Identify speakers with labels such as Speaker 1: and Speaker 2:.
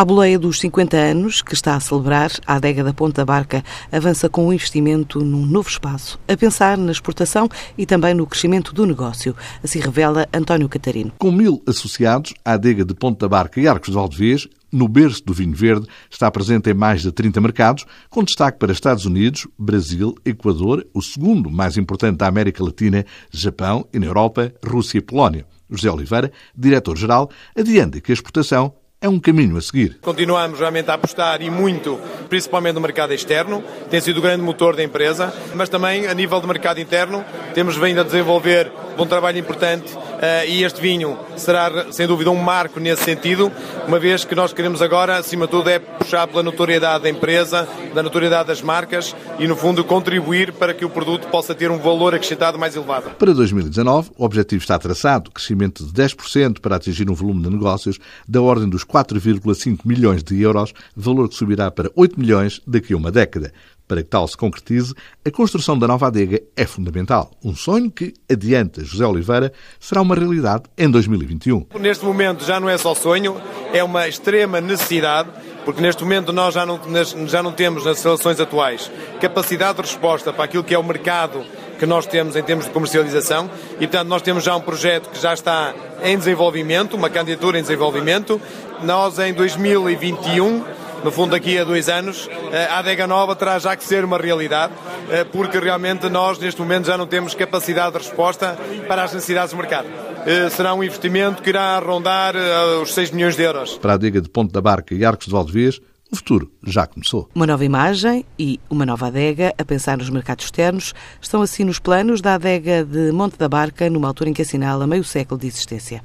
Speaker 1: A boleia dos 50 anos, que está a celebrar, a adega da Ponta Barca avança com um investimento num novo espaço, a pensar na exportação e também no crescimento do negócio. Assim revela António Catarino.
Speaker 2: Com mil associados, a adega de Ponta Barca e Arcos de Valdevez, no berço do vinho verde, está presente em mais de 30 mercados, com destaque para Estados Unidos, Brasil, Equador, o segundo mais importante da América Latina, Japão e na Europa, Rússia e Polónia. José Oliveira, diretor-geral, adianta que a exportação é um caminho a seguir.
Speaker 3: Continuamos realmente a apostar e muito, principalmente no mercado externo, tem sido o grande motor da empresa, mas também a nível de mercado interno, temos vindo a desenvolver um trabalho importante uh, e este vinho será, sem dúvida, um marco nesse sentido, uma vez que nós queremos agora, acima de tudo, é puxar pela notoriedade da empresa, da notoriedade das marcas e, no fundo, contribuir para que o produto possa ter um valor acrescentado mais elevado.
Speaker 2: Para 2019, o objetivo está traçado, crescimento de 10% para atingir um volume de negócios da ordem dos 4,5 milhões de euros, valor que subirá para 8 milhões daqui a uma década. Para que tal se concretize, a construção da nova adega é fundamental. Um sonho que, adianta José Oliveira, será uma realidade em 2021.
Speaker 3: Neste momento já não é só sonho, é uma extrema necessidade, porque neste momento nós já não, já não temos, nas relações atuais, capacidade de resposta para aquilo que é o mercado que nós temos em termos de comercialização e, portanto, nós temos já um projeto que já está em desenvolvimento, uma candidatura em desenvolvimento. Nós, em 2021, no fundo, daqui a dois anos, eh, a adega nova terá já que ser uma realidade, eh, porque realmente nós, neste momento, já não temos capacidade de resposta para as necessidades do mercado. Eh, será um investimento que irá rondar os 6 milhões de euros.
Speaker 2: Para a adega de Ponte da Barca e Arcos de Valdevez, o futuro já começou.
Speaker 1: Uma nova imagem e uma nova adega a pensar nos mercados externos estão assim nos planos da adega de Monte da Barca, numa altura em que assinala meio século de existência.